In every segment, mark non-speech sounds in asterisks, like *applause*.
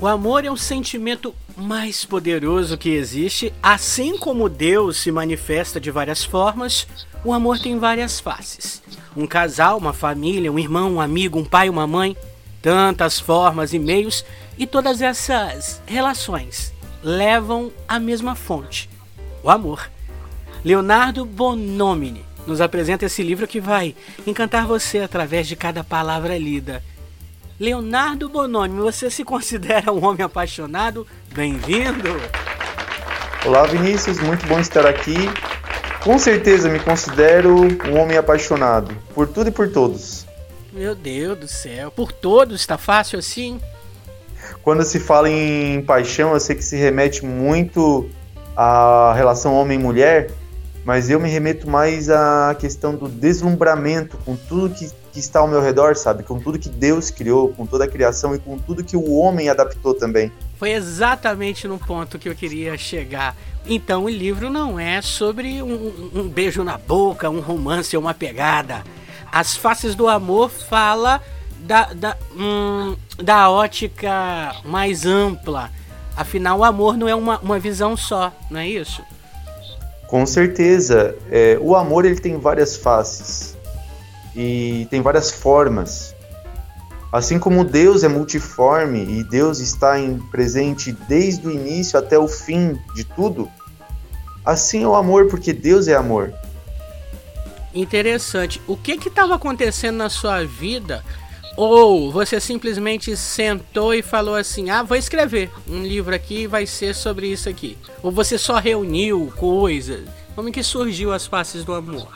O amor é o sentimento mais poderoso que existe. Assim como Deus se manifesta de várias formas, o amor tem várias faces. Um casal, uma família, um irmão, um amigo, um pai, uma mãe, tantas formas e meios, e todas essas relações levam à mesma fonte, o amor. Leonardo Bonomini nos apresenta esse livro que vai encantar você através de cada palavra lida. Leonardo Bonomini, você se considera um homem apaixonado? Bem-vindo! Olá, Vinícius, muito bom estar aqui. Com certeza me considero um homem apaixonado por tudo e por todos. Meu Deus do céu, por todos está fácil assim? Quando se fala em paixão, eu sei que se remete muito à relação homem-mulher, mas eu me remeto mais à questão do deslumbramento com tudo que, que, está ao meu redor, sabe? Com tudo que Deus criou, com toda a criação e com tudo que o homem adaptou também. Foi exatamente no ponto que eu queria chegar. Então o livro não é sobre um, um beijo na boca, um romance ou uma pegada. As Faces do Amor fala da, da, hum, da ótica mais ampla. Afinal, o amor não é uma, uma visão só, não é isso? Com certeza, é, o amor ele tem várias faces e tem várias formas. Assim como Deus é multiforme e Deus está em presente desde o início até o fim de tudo, assim é o amor, porque Deus é amor. Interessante. O que estava acontecendo na sua vida? Ou você simplesmente sentou e falou assim: ah, vou escrever um livro aqui vai ser sobre isso aqui. Ou você só reuniu coisas. Como que surgiu as faces do amor?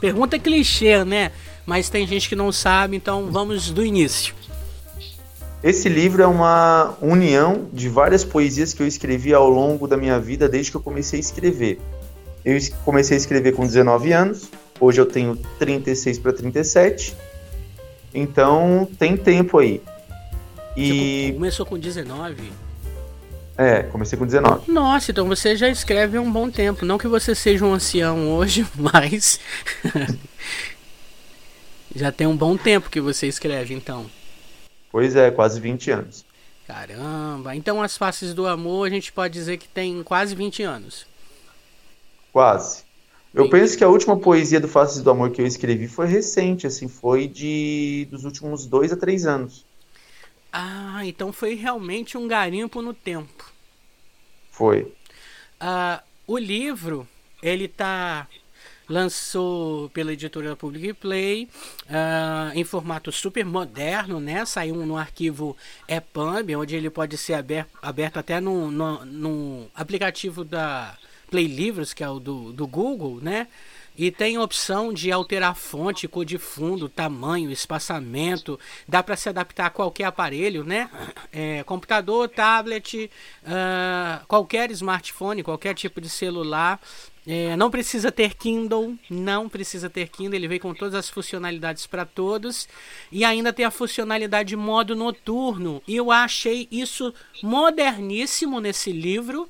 Pergunta clichê, né? Mas tem gente que não sabe, então vamos do início. Esse livro é uma união de várias poesias que eu escrevi ao longo da minha vida desde que eu comecei a escrever. Eu comecei a escrever com 19 anos, hoje eu tenho 36 para 37 então tem tempo aí. E. Você começou com 19? É, comecei com 19. Nossa, então você já escreve há um bom tempo. Não que você seja um ancião hoje, *laughs* mas. Já tem um bom tempo que você escreve, então. Pois é, quase 20 anos. Caramba, então as faces do amor a gente pode dizer que tem quase 20 anos. Quase. Eu penso que a última poesia do Faces do Amor que eu escrevi foi recente, assim, foi de dos últimos dois a três anos. Ah, então foi realmente um garimpo no tempo. Foi. Ah, o livro, ele tá lançou pela editora Public Play uh, em formato super moderno, né? Saiu no arquivo EPUB, onde ele pode ser aberto, aberto até no, no, no aplicativo da Play Livros, que é o do, do Google, né? E tem opção de alterar fonte, cor de fundo, tamanho, espaçamento. Dá para se adaptar a qualquer aparelho, né? *clears throat* É, computador, tablet, uh, qualquer smartphone, qualquer tipo de celular. É, não precisa ter Kindle, não precisa ter Kindle, ele vem com todas as funcionalidades para todos e ainda tem a funcionalidade modo noturno. E eu achei isso moderníssimo nesse livro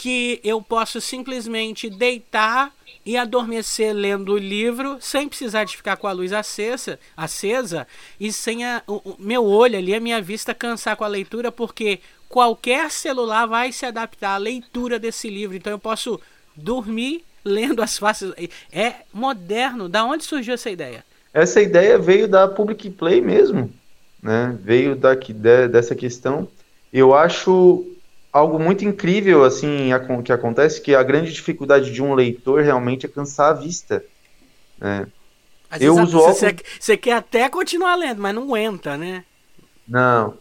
que eu posso simplesmente deitar e adormecer lendo o livro sem precisar de ficar com a luz acesa, acesa e sem a, o, o meu olho ali, a minha vista cansar com a leitura, porque qualquer celular vai se adaptar à leitura desse livro. Então eu posso dormir lendo as faces. É moderno. Da onde surgiu essa ideia? Essa ideia veio da Public Play mesmo, né? Veio daqui, de, dessa questão. Eu acho algo muito incrível assim que acontece que a grande dificuldade de um leitor realmente é cansar a vista né? eu uso óculos... você, você quer até continuar lendo mas não aguenta né? Não.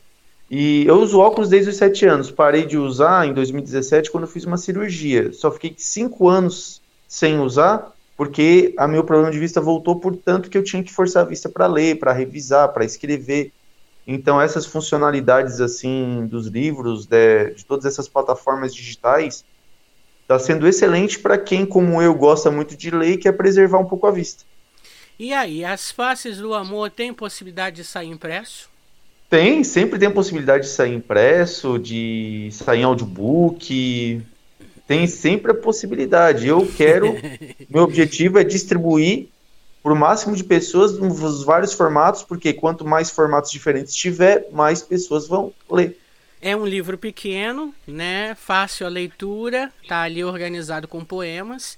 E eu uso óculos desde os sete anos. Parei de usar em 2017 quando fiz uma cirurgia. Só fiquei cinco anos sem usar porque a meu problema de vista voltou por tanto que eu tinha que forçar a vista para ler para revisar para escrever então essas funcionalidades assim dos livros, de, de todas essas plataformas digitais, está sendo excelente para quem, como eu, gosta muito de ler e quer preservar um pouco a vista. E aí, as faces do amor têm possibilidade de sair impresso? Tem, sempre tem possibilidade de sair impresso, de sair em audiobook. Tem sempre a possibilidade. Eu quero, *laughs* meu objetivo é distribuir para o máximo de pessoas nos vários formatos, porque quanto mais formatos diferentes tiver, mais pessoas vão ler. É um livro pequeno, né? Fácil a leitura, tá ali organizado com poemas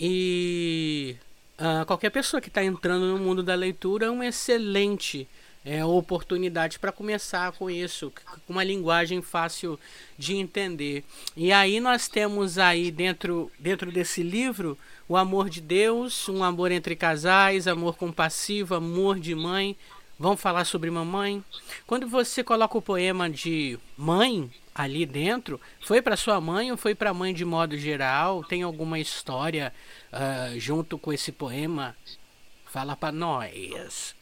e uh, qualquer pessoa que está entrando no mundo da leitura é uma excelente é, oportunidade para começar com isso, com uma linguagem fácil de entender. E aí nós temos aí dentro, dentro desse livro o amor de Deus, um amor entre casais, amor compassivo, amor de mãe, Vamos falar sobre mamãe? Quando você coloca o poema de mãe ali dentro, foi para sua mãe ou foi para a mãe de modo geral? Tem alguma história uh, junto com esse poema? Fala para nós.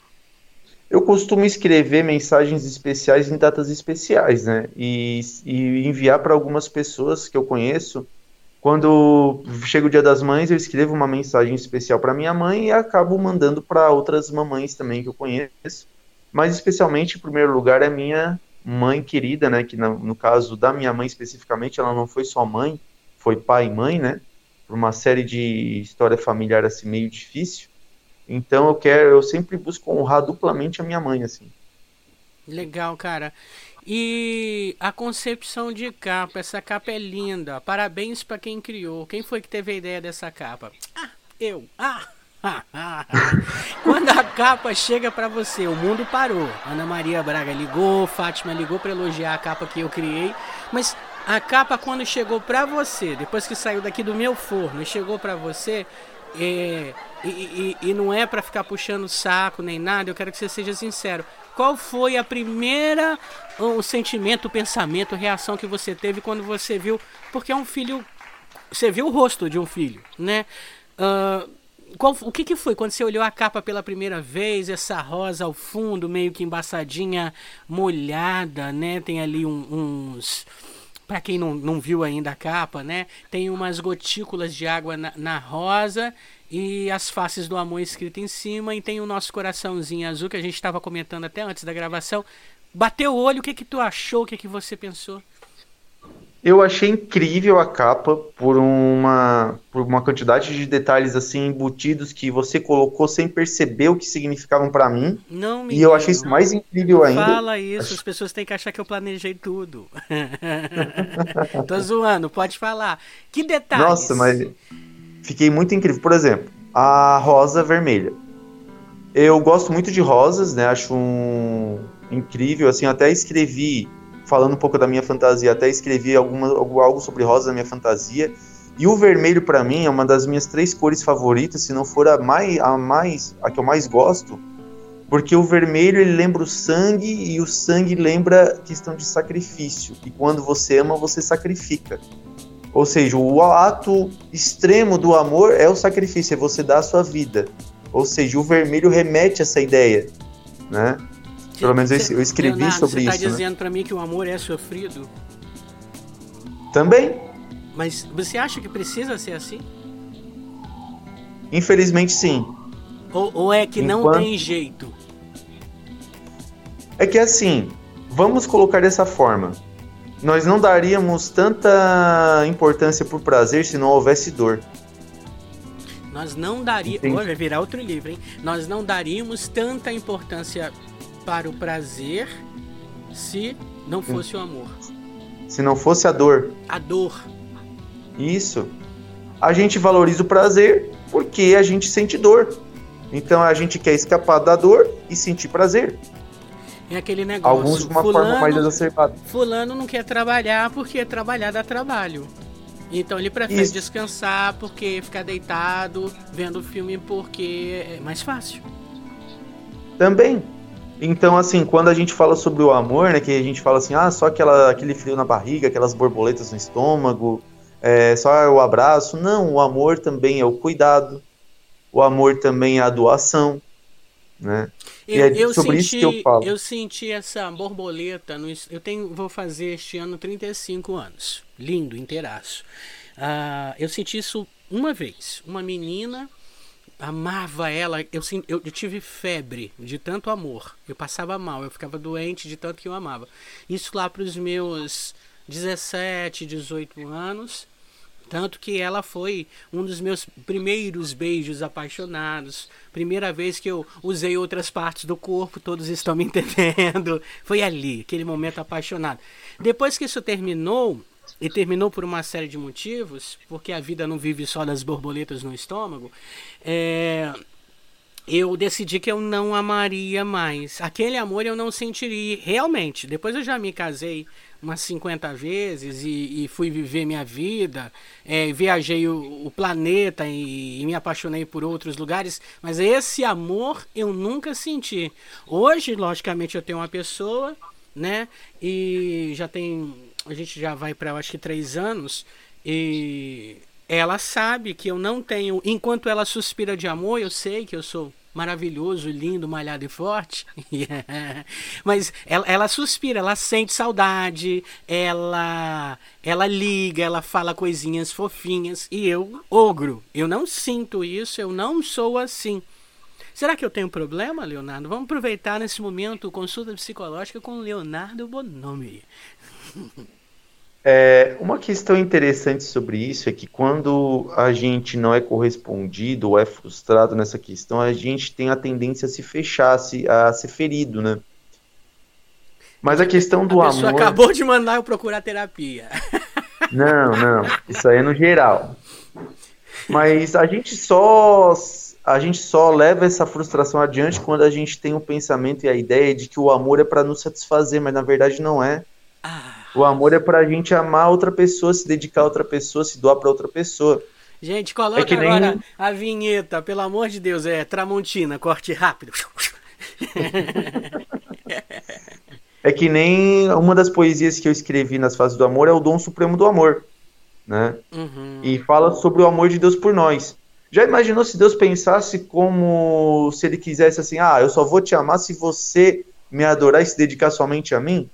Eu costumo escrever mensagens especiais em datas especiais, né? E, e enviar para algumas pessoas que eu conheço. Quando chega o Dia das Mães, eu escrevo uma mensagem especial para minha mãe e acabo mandando para outras mamães também que eu conheço mas especialmente em primeiro lugar é minha mãe querida, né, que no, no, caso da minha mãe especificamente, ela não foi só mãe, foi pai e mãe, né, por uma série de história familiar assim meio difícil. Então eu quero, eu sempre busco honrar duplamente a minha mãe assim. Legal, cara. E a concepção de capa, essa capa é linda. Parabéns para quem criou. Quem foi que teve a ideia dessa capa? Ah, eu. Ah, *laughs* Quando a capa chega para você, o mundo parou. Ana Maria Braga ligou, Fátima ligou para elogiar a capa que eu criei, mas a capa quando chegou para você, depois que saiu daqui do meu forno e chegou para você, é, e, e, e, não é para ficar puxando saco nem nada, eu quero que você seja sincero. Qual foi a primeira o sentimento, o pensamento, a reação que você teve quando você viu? Porque é um filho, você viu o rosto de um filho, né? Uh, qual, o que, que foi quando você olhou a capa pela primeira vez? Essa rosa ao fundo, meio que embaçadinha, molhada, né? Tem ali um, uns. Para quem não, não viu ainda a capa, né? Tem umas gotículas de água na, na rosa e as faces do amor escrito em cima. E tem o nosso coraçãozinho azul que a gente estava comentando até antes da gravação. Bateu o olho, o que, que tu achou? O que, que você pensou? Eu achei incrível a capa por uma, por uma quantidade de detalhes assim embutidos que você colocou sem perceber o que significavam para mim. Não me E eu achei isso mais incrível ainda. Fala isso, as pessoas têm que achar que eu planejei tudo. *laughs* Tô zoando, pode falar. Que detalhes? Nossa, mas fiquei muito incrível. Por exemplo, a rosa vermelha. Eu gosto muito de rosas, né? Acho um incrível, assim, até escrevi falando um pouco da minha fantasia, até escrevi alguma, algo sobre rosa na minha fantasia. E o vermelho para mim é uma das minhas três cores favoritas, se não for a mais a mais a que eu mais gosto, porque o vermelho ele lembra o sangue e o sangue lembra questão de sacrifício. E quando você ama, você sacrifica. Ou seja, o ato extremo do amor é o sacrifício, é você dar a sua vida. Ou seja, o vermelho remete a essa ideia, né? Pelo menos eu, eu escrevi Leonardo, sobre tá isso. Você está dizendo né? para mim que o amor é sofrido? Também. Mas você acha que precisa ser assim? Infelizmente, sim. Ou, ou é que Enquanto... não tem jeito? É que assim, vamos colocar dessa forma. Nós não daríamos tanta importância por prazer se não houvesse dor. Nós não daríamos. Vai virar outro livro, hein? Nós não daríamos tanta importância para o prazer se não fosse o amor. Se não fosse a dor. A dor. Isso. A gente valoriza o prazer porque a gente sente dor. Então a gente quer escapar da dor e sentir prazer. É aquele negócio. Alguns de uma fulano, forma mais exacerbada. Fulano não quer trabalhar porque trabalhar dá trabalho. Então ele prefere Isso. descansar porque ficar deitado vendo filme porque é mais fácil. Também. Então, assim, quando a gente fala sobre o amor, né, que a gente fala assim, ah, só aquela, aquele frio na barriga, aquelas borboletas no estômago, é, só o abraço. Não, o amor também é o cuidado, o amor também é a doação, né? Eu, é eu sobre senti, isso que eu falo. Eu senti essa borboleta, no, eu tenho, vou fazer este ano 35 anos, lindo, inteiraço. Uh, eu senti isso uma vez, uma menina amava ela. Eu, eu, eu, tive febre de tanto amor. Eu passava mal, eu ficava doente de tanto que eu amava. Isso lá para os meus 17, 18 anos. Tanto que ela foi um dos meus primeiros beijos apaixonados. Primeira vez que eu usei outras partes do corpo, todos estão me *laughs* entendendo. Foi ali, aquele momento apaixonado. Depois que isso terminou, e terminou por uma série de motivos, porque a vida não vive só das borboletas no estômago, é, eu decidi que eu não amaria mais. Aquele amor eu não sentiria realmente. Depois eu já me casei umas 50 vezes e, e fui viver minha vida, é, viajei o, o planeta e, e, me apaixonei por outros lugares, mas esse amor eu nunca senti. Hoje, logicamente, eu tenho uma pessoa, né? E já tem. A gente já vai para acho que três anos. E ela sabe que eu não tenho. Enquanto ela suspira de amor, eu sei que eu sou maravilhoso, lindo, malhado e forte. *laughs* Mas ela, ela, suspira, ela sente saudade, ela ela liga, ela fala coisinhas fofinhas e eu ogro. Eu não sinto isso, eu não sou assim. Será que eu tenho problema, Leonardo? Vamos aproveitar nesse momento consulta psicológica com Leonardo Bonomi. *laughs* É, uma questão interessante sobre isso é que quando a gente não é correspondido ou é frustrado nessa questão, a gente tem a tendência a se fechar, a, se, a ser ferido, né? Mas a questão do a amor. acabou de mandar eu procurar terapia. Não, não. Isso aí é no geral. Mas a gente só a gente só leva essa frustração adiante quando a gente tem o pensamento e a ideia de que o amor é para nos satisfazer, mas na verdade não é. Ah. O amor é pra gente amar outra pessoa, se dedicar a outra pessoa, se doar pra outra pessoa. Gente, coloca é nem... agora a vinheta, pelo amor de Deus, é Tramontina, corte rápido. *laughs* é que nem uma das poesias que eu escrevi nas fases do amor é o dom supremo do amor, né? Uhum. E fala sobre o amor de Deus por nós. Já imaginou se Deus pensasse como se ele quisesse assim, ah, eu só vou te amar se você me adorar e se dedicar somente a mim?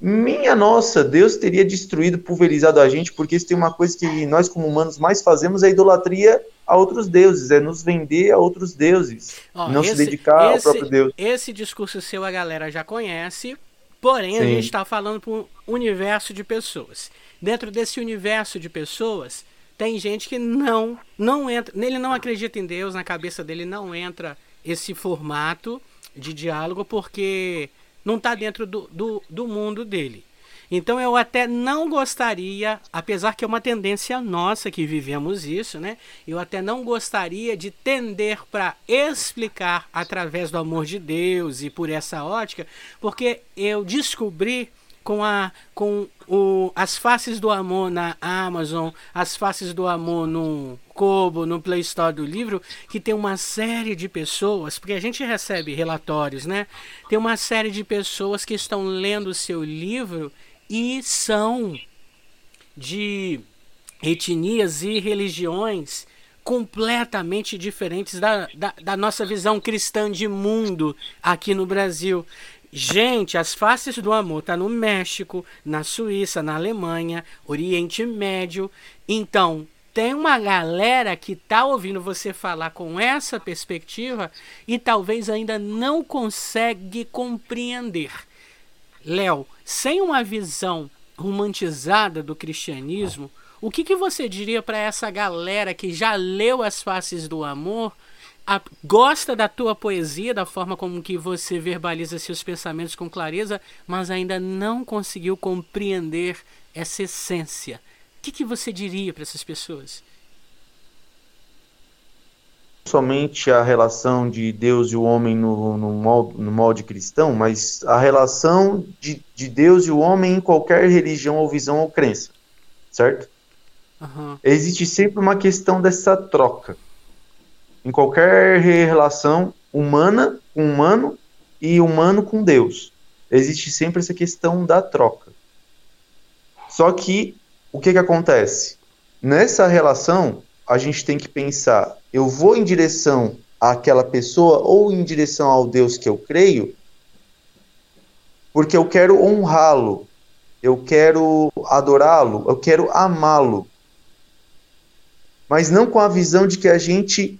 Minha nossa, Deus teria destruído, pulverizado a gente, porque isso tem uma coisa que nós, como humanos, mais fazemos: é a idolatria a outros deuses, é nos vender a outros deuses, Ó, não esse, se dedicar esse, ao próprio Deus. Esse discurso seu a galera já conhece, porém Sim. a gente está falando para um universo de pessoas. Dentro desse universo de pessoas, tem gente que não, não entra, nele não acredita em Deus, na cabeça dele não entra esse formato de diálogo, porque não está dentro do, do, do mundo dele. Então eu até não gostaria, apesar que é uma tendência nossa que vivemos isso, né? Eu até não gostaria de tender para explicar através do amor de Deus e por essa ótica, porque eu descobri com, a, com o, as faces do amor na Amazon, as faces do amor no Kobo, no Play Store do livro, que tem uma série de pessoas, porque a gente recebe relatórios, né? Tem uma série de pessoas que estão lendo o seu livro e são de etnias e religiões completamente diferentes da, da, da, nossa visão cristã de mundo aqui no Brasil. Gente, as faces do amor tá no México, na Suíça, na Alemanha, Oriente Médio. Então, tem uma galera que tá ouvindo você falar com essa perspectiva e talvez ainda não consegue compreender. Léo, sem uma visão romantizada do cristianismo, o que, que você diria para essa galera que já leu as faces do amor a, gosta da tua poesia, da forma como que você verbaliza seus pensamentos com clareza, mas ainda não conseguiu compreender essa essência. O que, que você diria para essas pessoas? Somente a relação de Deus e o homem no, no, molde, no molde cristão, mas a relação de, de Deus e o homem em qualquer religião ou visão ou crença, certo? Uhum. Existe sempre uma questão dessa troca em qualquer relação humana com humano e humano com Deus. Existe sempre essa questão da troca. Só que o que, que acontece? Nessa relação, a gente tem que pensar: eu vou em direção àquela pessoa ou em direção ao Deus que eu creio, porque eu quero honrá-lo, eu quero adorá-lo, eu quero amá-lo. Mas não com a visão de que a gente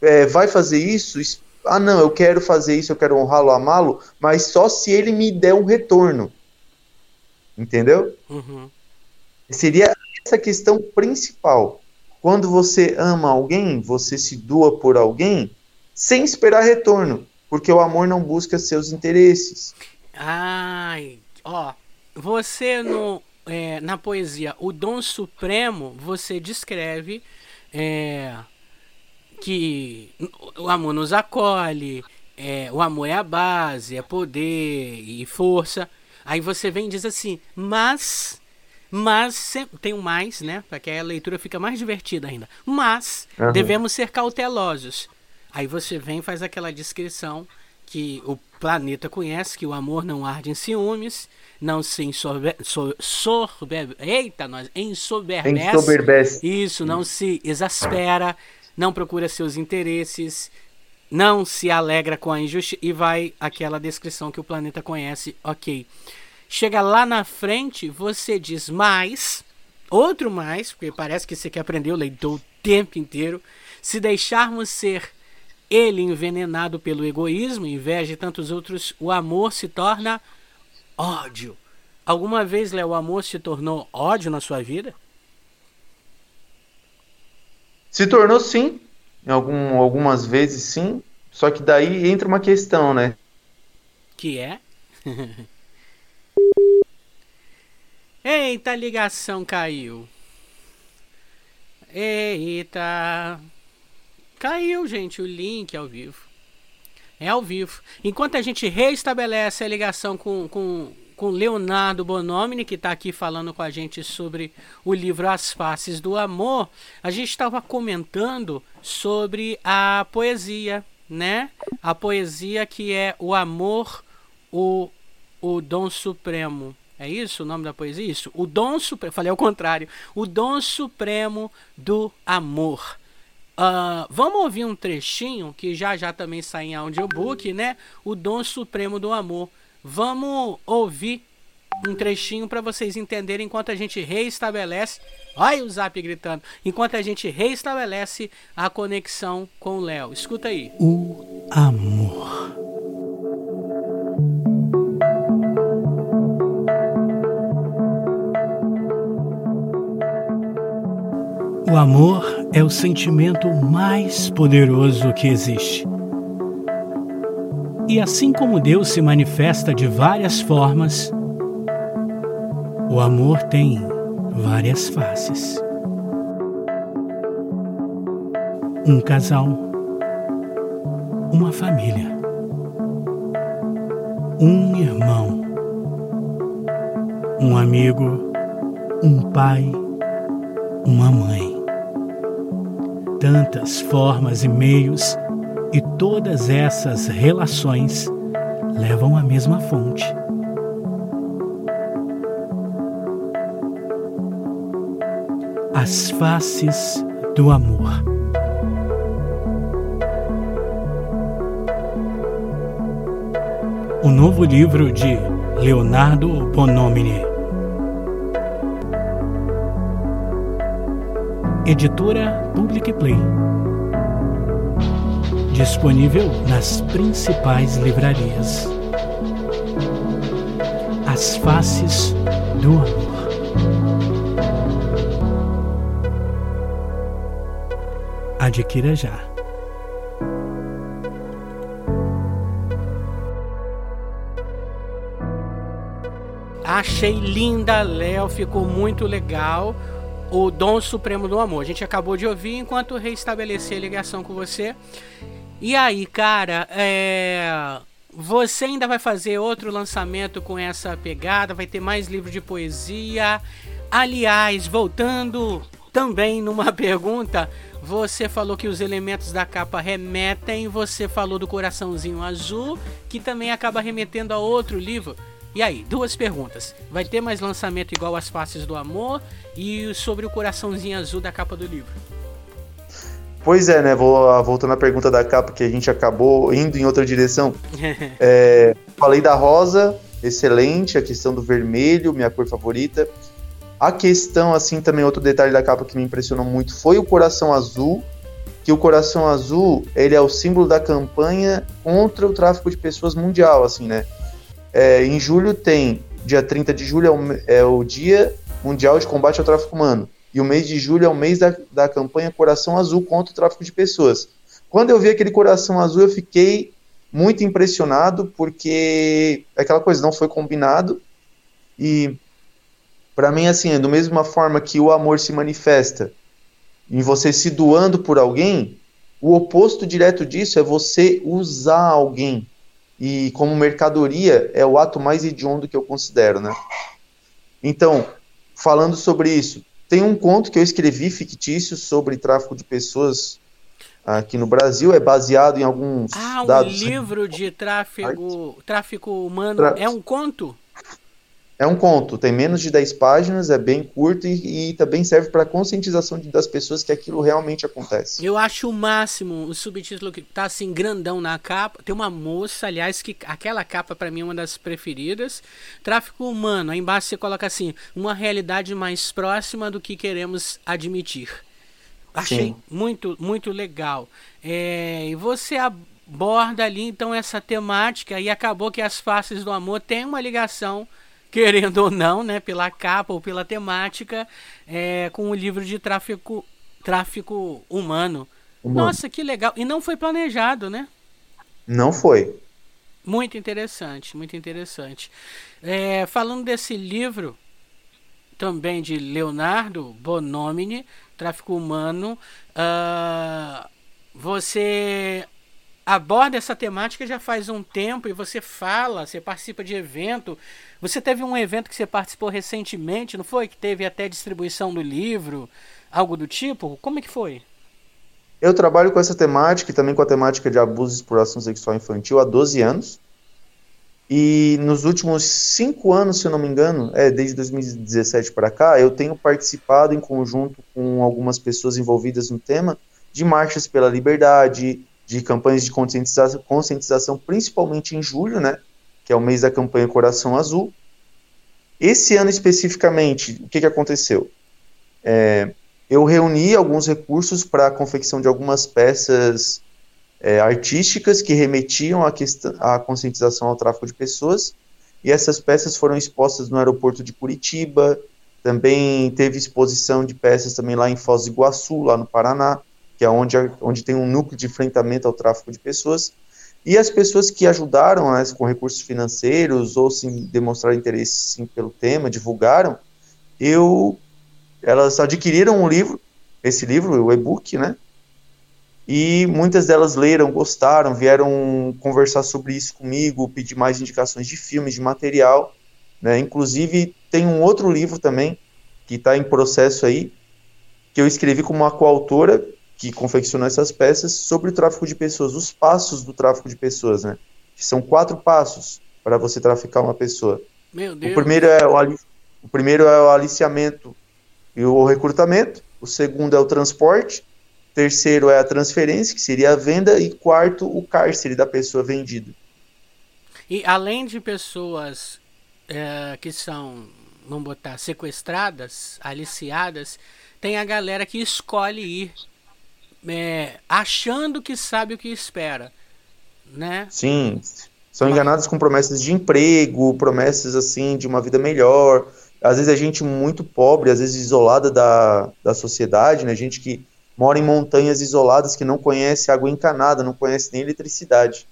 é, vai fazer isso, ah não, eu quero fazer isso, eu quero honrá-lo, amá-lo, mas só se ele me der um retorno. Entendeu? Uhum. Seria essa questão principal. Quando você ama alguém, você se doa por alguém sem esperar retorno, porque o amor não busca seus interesses. Ai, ó, você no, é, na poesia O Dom Supremo, você descreve é, que o amor nos acolhe, é, o amor é a base, é poder e força. Aí você vem e diz assim, mas mas tem um mais, né? Para que a leitura fica mais divertida ainda. Mas uhum. devemos ser cautelosos. Aí você vem e faz aquela descrição que o planeta conhece, que o amor não arde em ciúmes, não se ensober, so, sorbe, eita, nós, ensoberbece. Isso, não se exaspera, não procura seus interesses, não se alegra com a injustiça e vai aquela descrição que o planeta conhece, ok. Chega lá na frente, você diz mais, outro mais, porque parece que você quer aprender o leitor o tempo inteiro. Se deixarmos ser ele envenenado pelo egoísmo, inveja e tantos outros, o amor se torna ódio. Alguma vez, Léo, o amor se tornou ódio na sua vida? Se tornou sim. Algum, algumas vezes sim. Só que daí entra uma questão, né? Que é? *laughs* Eita, a ligação caiu. Eita. Caiu, gente, o link ao vivo. É ao vivo. Enquanto a gente reestabelece a ligação com, com, com Leonardo Bonomini, que está aqui falando com a gente sobre o livro As Faces do Amor, a gente estava comentando sobre a poesia, né? A poesia que é o amor, o, o dom supremo. É isso o nome da poesia? Isso. O dom supremo. Falei ao contrário. O dom supremo do amor. Uh, vamos ouvir um trechinho que já já também sai em audiobook, né? O dom supremo do amor. Vamos ouvir um trechinho para vocês entenderem enquanto a gente reestabelece. Olha o zap gritando. Enquanto a gente reestabelece a conexão com o Léo. Escuta aí. O amor. O amor é o sentimento mais poderoso que existe. E assim como Deus se manifesta de várias formas, o amor tem várias faces. Um casal, uma família, um irmão, um amigo, um pai, uma mãe tantas formas e meios, todas essas relações levam à mesma fonte. As faces do amor. O novo livro de Leonardo Bonomini. Editora Public Play. Disponível nas principais livrarias. As Faces do Amor. Adquira já. Achei linda, Léo, ficou muito legal o dom supremo do amor. A gente acabou de ouvir enquanto reestabelecer a ligação com você. E aí, cara, é... você ainda vai fazer outro lançamento com essa pegada? Vai ter mais livro de poesia? Aliás, voltando também numa *laughs* pergunta, você falou que os elementos da capa remetem, você falou do coraçãozinho azul, que também acaba remetendo a outro livro. E aí, duas perguntas. Vai ter mais lançamento igual As Faces do Amor e sobre o coraçãozinho azul da capa do livro? Pois é, né? Vou, ah, voltando à pergunta da capa, que a gente acabou indo em outra direção. *laughs* é, falei da rosa, excelente. A questão do vermelho, minha cor favorita. A questão, assim, também outro detalhe da capa que me impressionou muito foi o coração azul. Que o coração azul, ele é o símbolo da campanha contra o tráfico de pessoas mundial, assim, né? É, em julho tem, dia 30 de julho é o, é o Dia Mundial de Combate ao Tráfico Humano. E o mês de julho é o mês da, da campanha Coração Azul contra o tráfico de pessoas. Quando eu vi aquele coração azul, eu fiquei muito impressionado, porque aquela coisa não foi combinado. E para mim, assim, é da mesma forma que o amor se manifesta em você se doando por alguém, o oposto direto disso é você usar alguém. E como mercadoria, é o ato mais hediondo que eu considero, né? Então, falando sobre isso, tem um conto que eu escrevi fictício sobre tráfico de pessoas aqui no Brasil, é baseado em alguns ah, um dados. livro de tráfego, tráfico humano, Tra... é um conto? É um conto, tem menos de 10 páginas, é bem curto e, e também serve para conscientização de, das pessoas que aquilo realmente acontece. Eu acho o máximo o subtítulo que tá assim grandão na capa. Tem uma moça, aliás, que aquela capa para mim é uma das preferidas. Tráfico humano, aí embaixo você coloca assim: uma realidade mais próxima do que queremos admitir. Achei Sim. muito, muito legal. É, e você aborda ali então essa temática e acabou que as faces do amor têm uma ligação querendo ou não, né, pela capa ou pela temática, é, com o livro de tráfico, tráfico humano. humano. Nossa, que legal! E não foi planejado, né? Não foi. Muito interessante, muito interessante. É, falando desse livro, também de Leonardo Bonomini, Tráfico Humano, uh, você aborda essa temática já faz um tempo e você fala, você participa de evento. Você teve um evento que você participou recentemente, não foi? Que teve até distribuição do livro, algo do tipo? Como é que foi? Eu trabalho com essa temática e também com a temática de abuso e exploração sexual infantil há 12 anos. E nos últimos cinco anos, se eu não me engano, é desde 2017 para cá, eu tenho participado em conjunto com algumas pessoas envolvidas no tema de marchas pela liberdade, de campanhas de conscientização, conscientização, principalmente em julho, né, que é o mês da campanha Coração Azul. Esse ano especificamente, o que, que aconteceu? É, eu reuni alguns recursos para a confecção de algumas peças é, artísticas que remetiam à, questão, à conscientização ao tráfico de pessoas, e essas peças foram expostas no aeroporto de Curitiba, também teve exposição de peças também lá em Foz do Iguaçu, lá no Paraná, que é onde, onde tem um núcleo de enfrentamento ao tráfico de pessoas. E as pessoas que ajudaram né, com recursos financeiros ou se demonstraram interesse sim, pelo tema, divulgaram, eu, elas adquiriram um livro, esse livro, o e-book, né? E muitas delas leram, gostaram, vieram conversar sobre isso comigo, pedir mais indicações de filmes, de material. Né? Inclusive, tem um outro livro também, que está em processo aí, que eu escrevi como uma coautora, que confeccionou essas peças sobre o tráfico de pessoas, os passos do tráfico de pessoas, né? Que são quatro passos para você traficar uma pessoa. Meu Deus. O primeiro é o, o primeiro é o aliciamento e o recrutamento. O segundo é o transporte. Terceiro é a transferência, que seria a venda. E quarto, o cárcere da pessoa vendida. E além de pessoas é, que são, vamos botar, sequestradas, aliciadas, tem a galera que escolhe ir é, achando que sabe o que espera, né? Sim, são enganados com promessas de emprego, promessas assim de uma vida melhor. Às vezes a gente muito pobre, às vezes isolada da, da sociedade, né? Gente que mora em montanhas isoladas, que não conhece água encanada, não conhece nem eletricidade.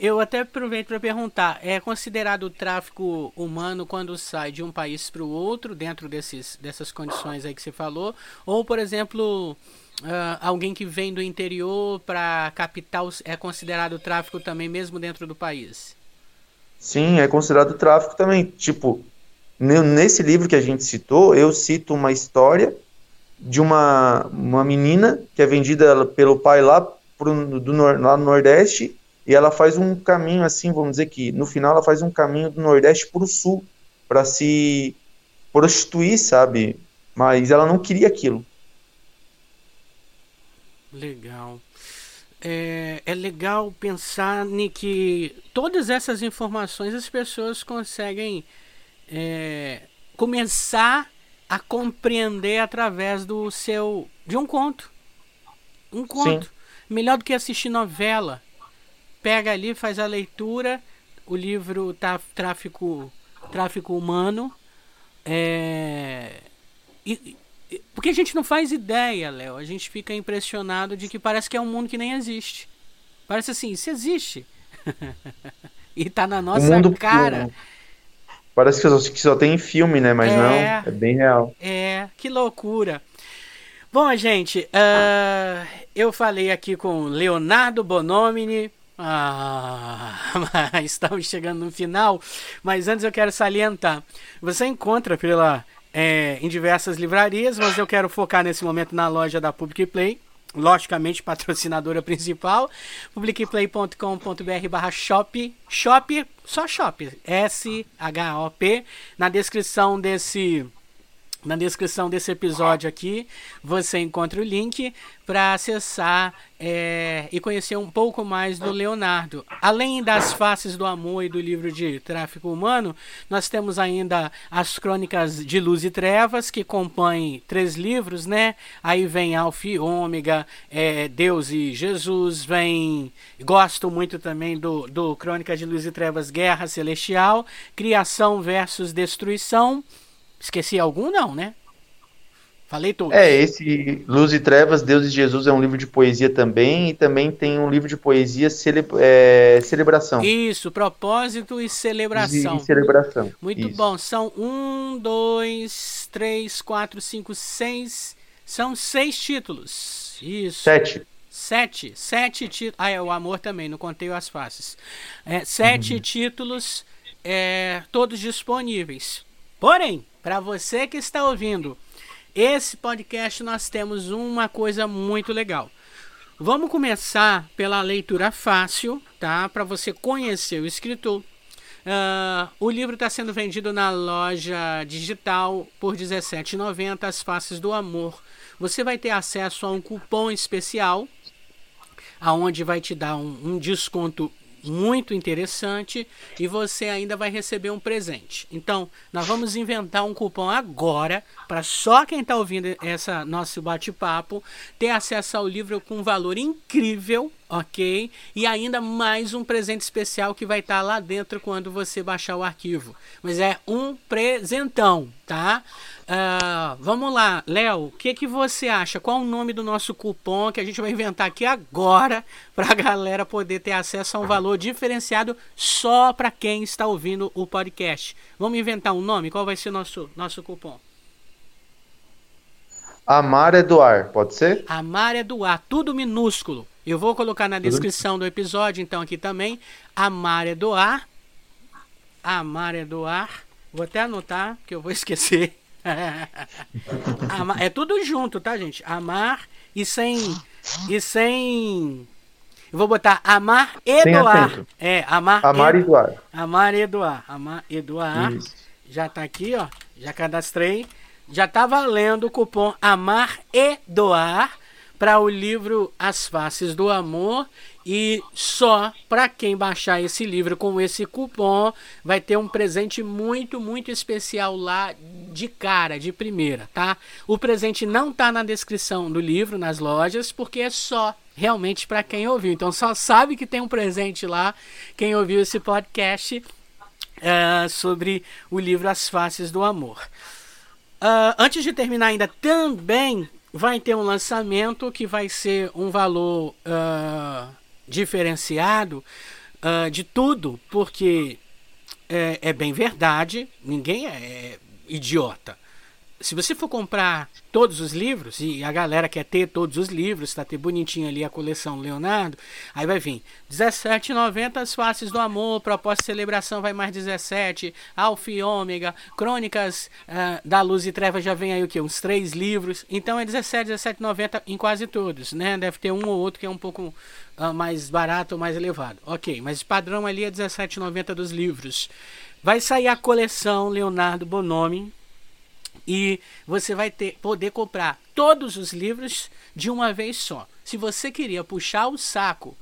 Eu até aproveito para perguntar: é considerado o tráfico humano quando sai de um país para o outro, dentro desses, dessas condições aí que você falou? Ou, por exemplo, Uh, alguém que vem do interior para a capital é considerado tráfico também, mesmo dentro do país? Sim, é considerado tráfico também. Tipo, nesse livro que a gente citou, eu cito uma história de uma, uma menina que é vendida pelo pai lá, pro, do, lá no Nordeste e ela faz um caminho assim, vamos dizer que no final ela faz um caminho do Nordeste para o Sul para se prostituir, sabe? Mas ela não queria aquilo. Legal. É, é legal pensar em que todas essas informações as pessoas conseguem é, começar a compreender através do seu de um conto. Um conto. Sim. Melhor do que assistir novela. Pega ali, faz a leitura, o livro tá tráfico tráfico humano. É, e, Porque a gente não faz ideia, Léo. A gente fica impressionado de que parece que é um mundo que nem existe. Parece assim, se existe. *laughs* e tá na nossa cara. Parece que só, que só tem filme, né? Mas é, não, é bem real. É, que loucura. Bom, gente, uh, eu falei aqui com Leonardo Bonomini. Ah, *laughs* estamos chegando no final, mas antes eu quero salientar. Você encontra pela é, em diversas livrarias, mas eu quero focar nesse momento na loja da Public Play logicamente patrocinadora *laughs* principal, publicplay.com.br barra shop, shop, só shop, S-H-O-P, na descrição desse na descrição desse episódio aqui você encontra o link para acessar é, e conhecer um pouco mais do Leonardo. Além das faces do amor e do livro de tráfico humano, nós temos ainda as crônicas de Luz e Trevas, que compõem três livros, né? Aí vem Alfa e Ômega, é, Deus e Jesus, vem. Gosto muito também do, do Crônicas de Luz e Trevas Guerra Celestial, Criação versus Destruição Esqueci algum, não, né? Falei tudo. É, esse Luz e Trevas, Deus e Jesus é um livro de poesia também, e também tem um livro de poesia cele, é, Celebração. Isso, Propósito e Celebração. E, e celebração. Muito Isso. bom. São um, dois, três, quatro, cinco, seis. São seis títulos. Isso. Sete. Sete. Sete títulos. Ah, é o amor também, não contei as faces. É, sete uhum. títulos, é, todos disponíveis. Porém, para você que está ouvindo esse podcast, nós temos uma coisa muito legal. Vamos começar pela leitura fácil, tá? Para você conhecer o escritor. Uh, o livro está sendo vendido na loja digital por R$17,90, As Faces do Amor. Você vai ter acesso a um cupom especial, aonde vai te dar um, um desconto muito interessante e você ainda vai receber um presente. Então, nós vamos inventar um cupom agora para só quem está ouvindo essa nosso bate-papo ter acesso ao livro com um valor incrível, ok? E ainda mais um presente especial que vai estar tá lá dentro quando você baixar o arquivo. Mas é um presentão, tá? Uh, vamos lá, Léo, o que, que você acha? Qual o nome do nosso cupom que a gente vai inventar aqui agora para a *laughs* galera poder ter acesso a um valor diferenciado só para quem está ouvindo o podcast? Vamos inventar um nome? Qual vai ser o nosso, nosso cupom? Amar é doar, pode ser? Amar é doar, tudo minúsculo. Eu vou colocar na descrição do episódio, então, aqui também. Amar é doar. Amar é doar. Vou até anotar, que eu vou *laughs* esquecer. É tudo junto, tá, gente? Amar e sem. E sem. Eu vou botar amar e. Acento. É, amar, amar e, doar. Amar e doar. Amar e. Isso. Já tá aqui, ó. Já cadastrei. Já tá valendo o cupom Amar e Doar para o livro As Faces do Amor e só para quem baixar esse livro com esse cupom vai ter um presente muito, muito especial lá de cara, de primeira, tá? O presente não tá na descrição do livro nas lojas porque é só realmente para quem ouviu. Então só sabe que tem um presente lá quem ouviu esse podcast uh, sobre o livro As Faces do Amor. Uh, antes de terminar ainda também vai ter um lançamento que vai ser um valor uh, diferenciado uh, de tudo, porque é, é, bem verdade, ninguém é idiota se você for comprar todos os livros, e a galera quer ter todos os livros, tá ter bonitinho ali a coleção Leonardo, aí vai vir R$17,90 As Faces do Amor, Proposta de Celebração vai mais 17, Alfa e Ômega, Crônicas uh, da Luz e Trevas já vem aí o que? Uns três livros, então é 17, 17,90 em quase todos, né? Deve ter um ou outro que é um pouco uh, mais barato ou mais elevado. Ok, mas padrão ali é 17,90 dos livros. Vai sair a coleção Leonardo Bonomi, e você vai ter, poder comprar todos os livros de uma vez só. Se você queria puxar o saco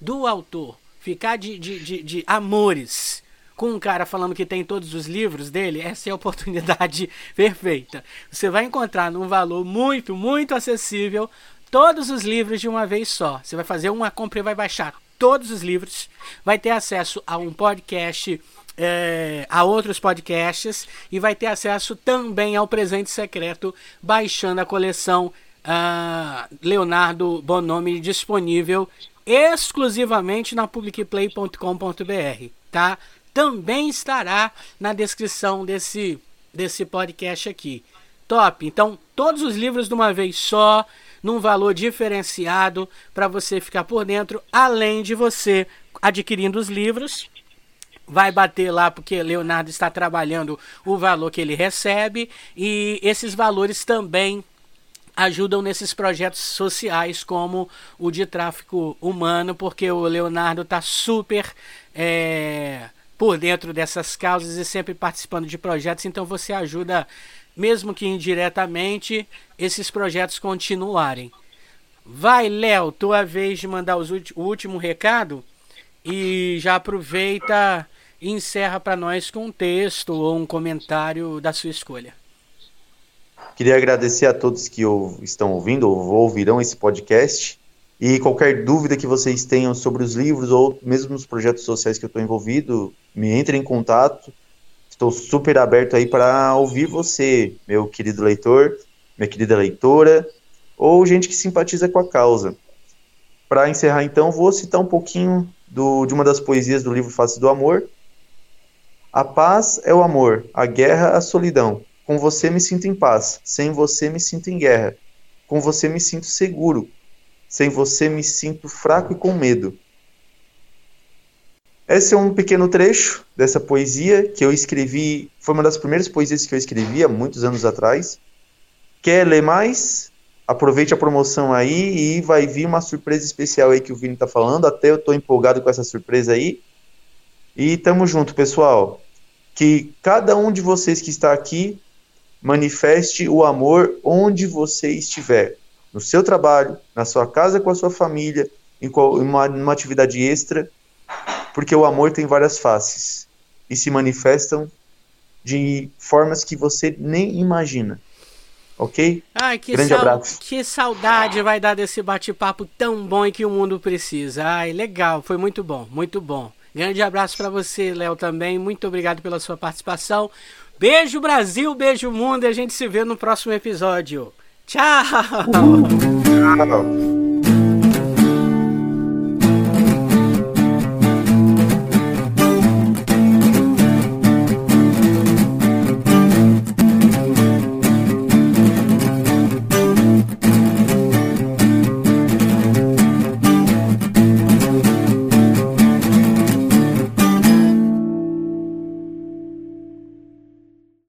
do autor, ficar de, de, de, de amores com um cara falando que tem todos os livros dele, essa é a oportunidade *laughs* perfeita. Você vai encontrar num valor muito, muito acessível todos os livros de uma vez só. Você vai fazer uma compra e vai baixar todos os livros, vai ter acesso a um podcast, é, a outros podcasts e vai ter acesso também ao presente secreto baixando a coleção uh, Leonardo Bonomi disponível exclusivamente na publicplay.com.br, tá? Também estará na descrição desse desse podcast aqui. Top. Então, todos os livros de uma vez só, num valor diferenciado para você ficar por dentro, além de você adquirindo os livros, vai bater lá porque Leonardo está trabalhando o valor que ele recebe e esses valores também ajudam nesses projetos sociais como o de tráfico humano, porque o Leonardo está super é, por dentro dessas causas e sempre participando de projetos, então você ajuda, mesmo que indiretamente, esses projetos continuarem. Vai, Léo, tua vez de mandar os, o último recado e já aproveita e encerra para nós com um texto ou um comentário da sua escolha. Queria agradecer a todos que estão ouvindo ou ouvirão esse podcast. E qualquer dúvida que vocês tenham sobre os livros ou mesmo nos projetos sociais que eu estou envolvido, me entre em contato. Estou super aberto aí para ouvir você, meu querido leitor, minha querida leitora, ou gente que simpatiza com a causa. Para encerrar, então, vou citar um pouquinho do, de uma das poesias do livro Face do Amor. A paz é o amor, a guerra a solidão. Com você me sinto em paz, sem você me sinto em guerra. Com você me sinto seguro, sem você me sinto fraco e com medo. Esse é um pequeno trecho dessa poesia que eu escrevi, foi uma das primeiras poesias que eu escrevi há muitos anos atrás. Quer ler mais? Aproveite a promoção aí e vai vir uma surpresa especial aí que o Vini está falando. Até eu estou empolgado com essa surpresa aí. E tamo junto, pessoal. Que cada um de vocês que está aqui manifeste o amor onde você estiver, no seu trabalho, na sua casa com a sua família, em, uma, uma atividade extra, porque o amor tem várias faces e se manifestam de formas que você nem imagina. Ok? Ai, que Grande abraço. Que saudade vai dar desse bate-papo tão bom e que o mundo precisa. Ai, legal, foi muito bom, muito bom. Grande abraço para você, Léo, também. Muito obrigado pela sua participação. Beijo Brasil, beijo mundo e a gente se vê no próximo episódio. Tchau! Tchau!